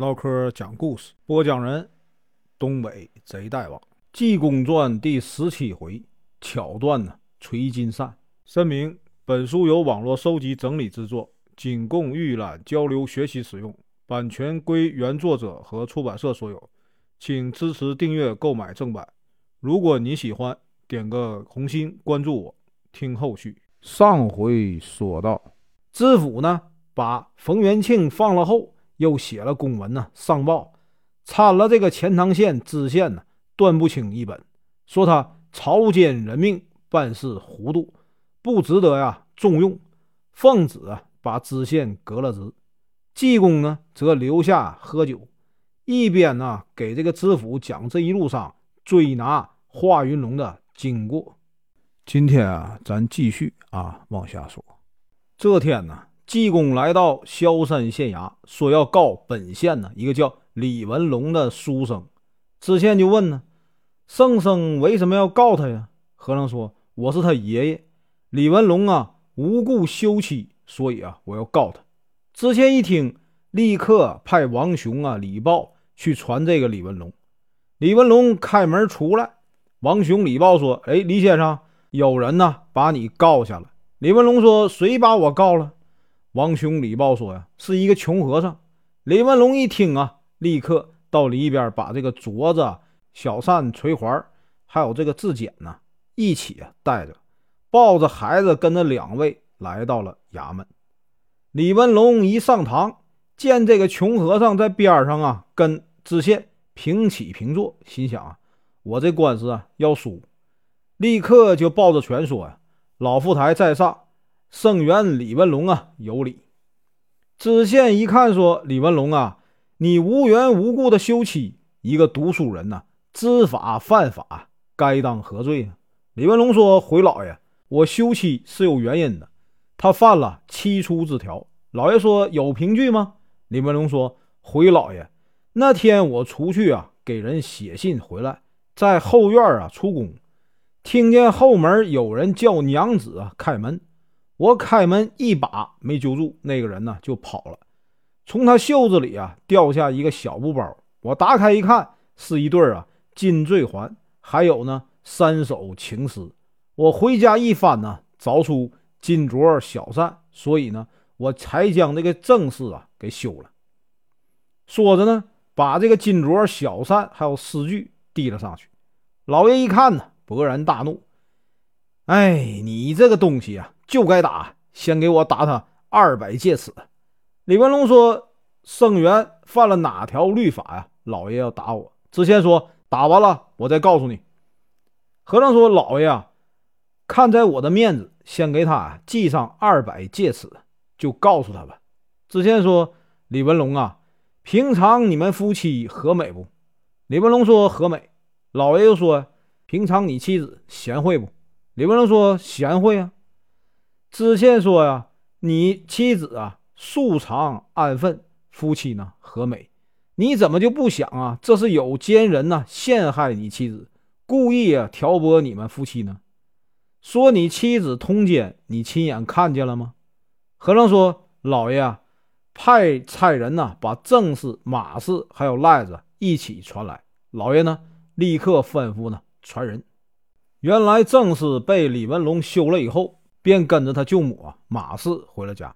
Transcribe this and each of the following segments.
唠嗑讲故事，播讲人：东北贼大王，《济公传》第十七回，巧断呢垂金扇。声明：本书由网络收集整理制作，仅供预览、交流、学习使用，版权归原作者和出版社所有，请支持订阅、购买正版。如果你喜欢，点个红心，关注我，听后续。上回说到，知府呢把冯元庆放了后。又写了公文呢，上报参了这个钱塘县知县呢段不清一本，说他草菅人命，办事糊涂，不值得呀重用。奉旨啊，把知县革了职。济公呢，则留下喝酒，一边呢给这个知府讲这一路上追拿华云龙的经过。今天啊，咱继续啊往下说。这天呢。济公来到萧山县衙，说要告本县呢一个叫李文龙的书生。知县就问呢：“圣僧为什么要告他呀？”和尚说：“我是他爷爷，李文龙啊，无故休妻，所以啊，我要告他。”知县一听，立刻派王雄啊、李豹去传这个李文龙。李文龙开门出来，王雄、李豹说：“哎，李先生，有人呢把你告下了。”李文龙说：“谁把我告了？”王兄李豹说：“呀，是一个穷和尚。”李文龙一听啊，立刻到里边把这个镯子、小扇、垂环，还有这个字简呢，一起啊带着，抱着孩子跟着两位来到了衙门。李文龙一上堂，见这个穷和尚在边上啊，跟知县平起平坐，心想啊，我这官司啊要输，立刻就抱着拳说：“呀，老富台在上。”圣元李文龙啊，有理。知县一看，说：“李文龙啊，你无缘无故的休妻，一个读书人呐，知法犯法，该当何罪啊？”李文龙说：“回老爷，我休妻是有原因的，他犯了七出之条。”老爷说：“有凭据吗？”李文龙说：“回老爷，那天我出去啊，给人写信回来，在后院啊出宫，听见后门有人叫娘子啊开门。”我开门一把没揪住那个人呢，就跑了。从他袖子里啊掉下一个小布包，我打开一看，是一对啊金坠环，还有呢三首情诗。我回家一翻呢，找出金镯小扇，所以呢，我才将这个正事啊给休了。说着呢，把这个金镯小扇还有诗句递了上去。老爷一看呢，勃然大怒：“哎，你这个东西啊！”就该打，先给我打他二百戒尺。李文龙说：“圣元犯了哪条律法呀？老爷要打我。”知县说：“打完了，我再告诉你。”和尚说：“老爷啊，看在我的面子，先给他记上二百戒尺，就告诉他吧。”知县说：“李文龙啊，平常你们夫妻和美不？”李文龙说：“和美。”老爷又说：“平常你妻子贤惠不？”李文龙说：“贤惠啊。”知县说：“呀，你妻子啊，素常安分，夫妻呢和美，你怎么就不想啊？这是有奸人呢陷害你妻子，故意啊挑拨你们夫妻呢？说你妻子通奸，你亲眼看见了吗？”和尚说：“老爷啊，派差人呢，把正事、马氏还有赖子一起传来。老爷呢，立刻吩咐呢传人。原来正事被李文龙休了以后。”便跟着他舅母啊马氏回了家。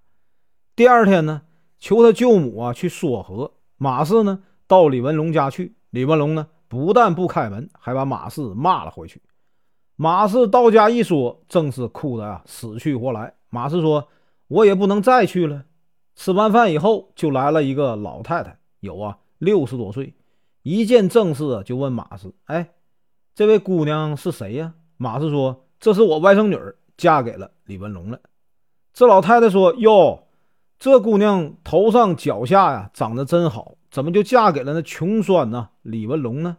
第二天呢，求他舅母啊去说和。马氏呢到李文龙家去，李文龙呢不但不开门，还把马氏骂了回去。马氏到家一说，正是哭得啊死去活来。马氏说：“我也不能再去了。”吃完饭以后，就来了一个老太太，有啊六十多岁。一见正氏就问马氏：“哎，这位姑娘是谁呀？”马氏说：“这是我外甥女儿。”嫁给了李文龙了。这老太太说：“哟，这姑娘头上脚下呀长得真好，怎么就嫁给了那穷酸呢？李文龙呢？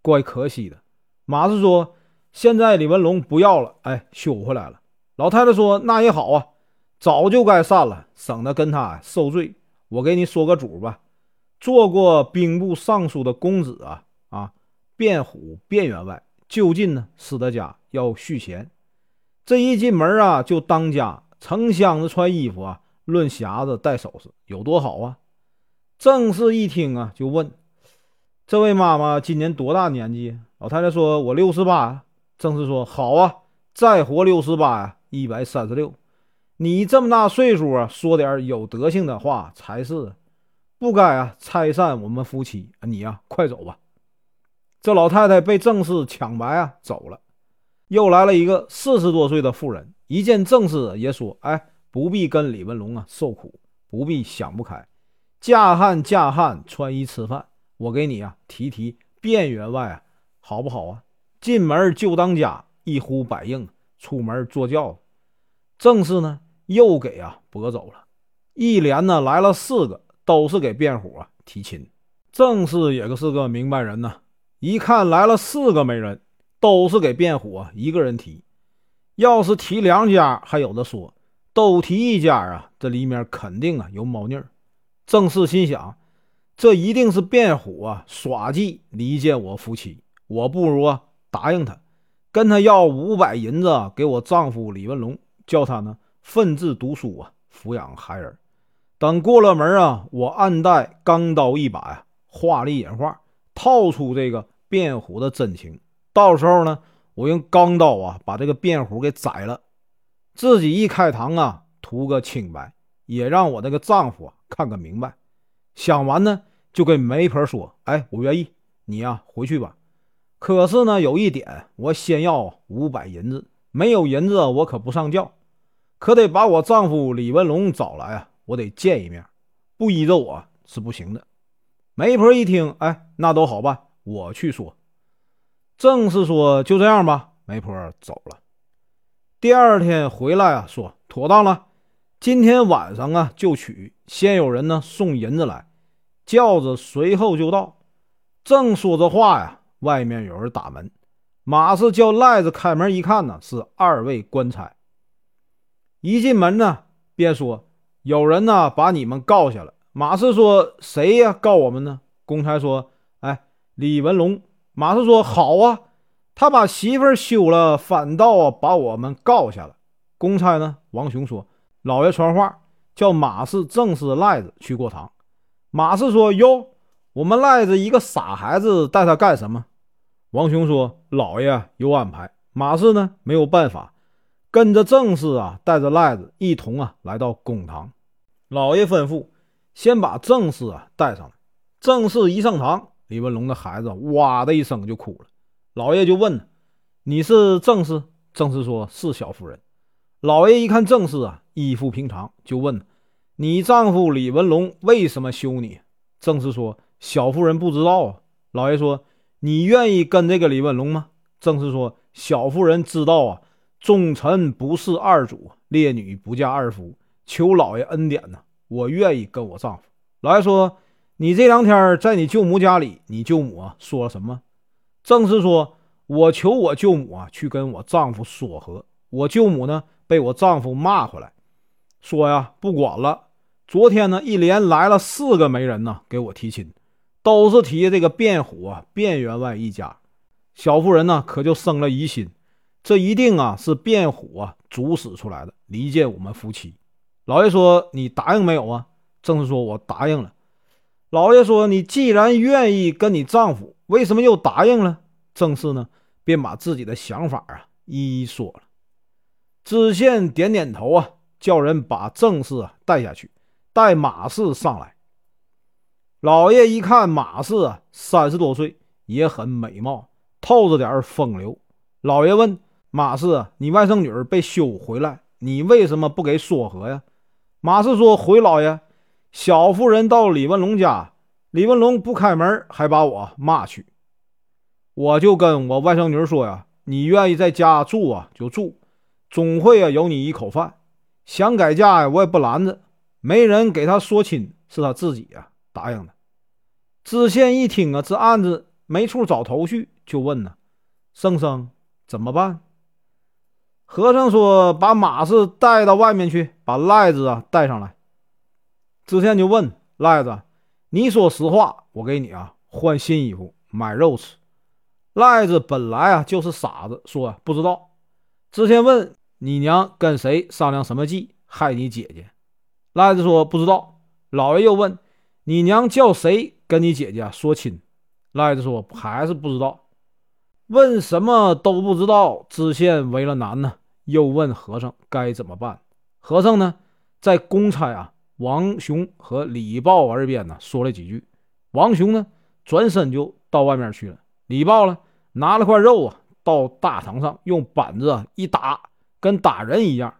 怪可惜的。”马氏说：“现在李文龙不要了，哎，修回来了。”老太太说：“那也好啊，早就该散了，省得跟他受罪。我给你说个主吧，做过兵部尚书的公子啊啊，卞虎卞员外，就近呢，使得家要续弦。”这一进门啊，就当家，成箱子穿衣服啊，论匣子戴首饰，有多好啊！郑氏一听啊，就问：“这位妈妈今年多大年纪？”老太太说：“我六十八。”郑氏说：“好啊，再活六十八呀，一百三十六。你这么大岁数啊，说点有德行的话才是，不该啊拆散我们夫妻。你呀，快走吧。”这老太太被郑氏抢白啊，走了。又来了一个四十多岁的妇人，一见郑氏也说：“哎，不必跟李文龙啊受苦，不必想不开。嫁汉嫁汉，穿衣吃饭，我给你啊提提卞员外啊，好不好啊？进门就当家，一呼百应，出门坐轿。郑氏呢，又给啊拨走了。一连呢来了四个，都是给卞虎啊提亲。郑氏也是个明白人呐。”一看来了四个媒人，都是给卞虎啊一个人提。要是提两家还有的说，都提一家啊，这里面肯定啊有猫腻儿。郑氏心想，这一定是卞虎啊耍计离间我夫妻。我不如啊答应他，跟他要五百银子给我丈夫李文龙，叫他呢奋志读书啊，抚养孩儿。等过了门啊，我暗带钢刀一把呀，画里引画，套出这个。卞虎的真情，到时候呢，我用钢刀啊把这个卞虎给宰了，自己一开膛啊，图个清白，也让我这个丈夫啊看个明白。想完呢，就跟媒婆说：“哎，我愿意，你呀回去吧。可是呢，有一点，我先要五百银子，没有银子我可不上轿，可得把我丈夫李文龙找来啊，我得见一面，不依着我是不行的。”媒婆一听，哎，那都好办。我去说，正是说就这样吧。媒婆走了，第二天回来啊，说妥当了，今天晚上啊就娶。先有人呢送银子来，轿子随后就到。正说着话呀，外面有人打门。马氏叫赖子开门一看呢，是二位官差。一进门呢，便说有人呢把你们告下了。马氏说谁呀告我们呢？公差说。哎李文龙马氏说：“好啊，他把媳妇儿休了，反倒把我们告下了。”公差呢？王雄说：“老爷传话，叫马氏正式赖子去过堂。”马氏说：“哟，我们赖子一个傻孩子，带他干什么？”王雄说：“老爷有安排。”马氏呢没有办法，跟着正氏啊，带着赖子一同啊来到公堂。老爷吩咐，先把正氏啊带上来。正氏一上堂。李文龙的孩子哇的一声就哭了，老爷就问：“你是郑氏？”郑氏说：“是小夫人。”老爷一看郑氏啊，一副平常，就问：“你丈夫李文龙为什么休你？”郑氏说：“小夫人不知道啊。”老爷说：“你愿意跟这个李文龙吗？”郑氏说：“小夫人知道啊，忠臣不是二主，烈女不嫁二夫，求老爷恩典呢，我愿意跟我丈夫。”老爷说。你这两天在你舅母家里，你舅母啊说了什么？正是说，我求我舅母啊去跟我丈夫说和。我舅母呢被我丈夫骂回来，说呀不管了。昨天呢一连来了四个媒人呢给我提亲，都是提这个卞虎啊卞员外一家。小妇人呢可就生了疑心，这一定啊是卞虎啊主使出来的离间我们夫妻。老爷说你答应没有啊？正是说我答应了。老爷说：“你既然愿意跟你丈夫，为什么又答应了？”郑氏呢，便把自己的想法啊一一说了。知县点点头啊，叫人把郑氏啊带下去，带马氏上来。老爷一看马氏啊，三十多岁，也很美貌，透着点风流。老爷问马氏：“你外甥女儿被休回来，你为什么不给说和呀？”马氏说：“回老爷。”小妇人到李文龙家，李文龙不开门，还把我骂去。我就跟我外甥女说呀：“你愿意在家住啊，就住，总会啊有你一口饭。想改嫁呀，我也不拦着。没人给他说亲，是他自己呀答应的。”知县一听啊，这案子没处找头绪，就问呢：“圣僧怎么办？”和尚说：“把马氏带到外面去，把赖子啊带上来。”知县就问赖子：“你说实话，我给你啊换新衣服，买肉吃。”赖子本来啊就是傻子，说不知道。知县问：“你娘跟谁商量什么计害你姐姐？”赖子说：“不知道。”老爷又问：“你娘叫谁跟你姐姐说亲？”赖子说：“还是不知道。”问什么都不知道，知县为了难呢，又问和尚该怎么办。和尚呢，在公差啊王雄和李豹耳边呢说了几句。王雄呢转身就到外面去了。李豹呢拿了块肉啊，到大堂上用板子一打，跟打人一样。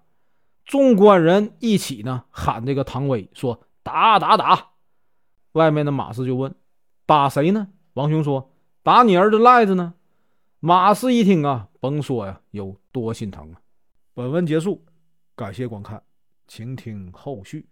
众官人一起呢喊这个唐威说：“打打打！”外面的马氏就问：“打谁呢？”王雄说：“打你儿子赖子呢。”马氏一听啊，甭说呀，有多心疼啊！本文结束，感谢观看，请听后续。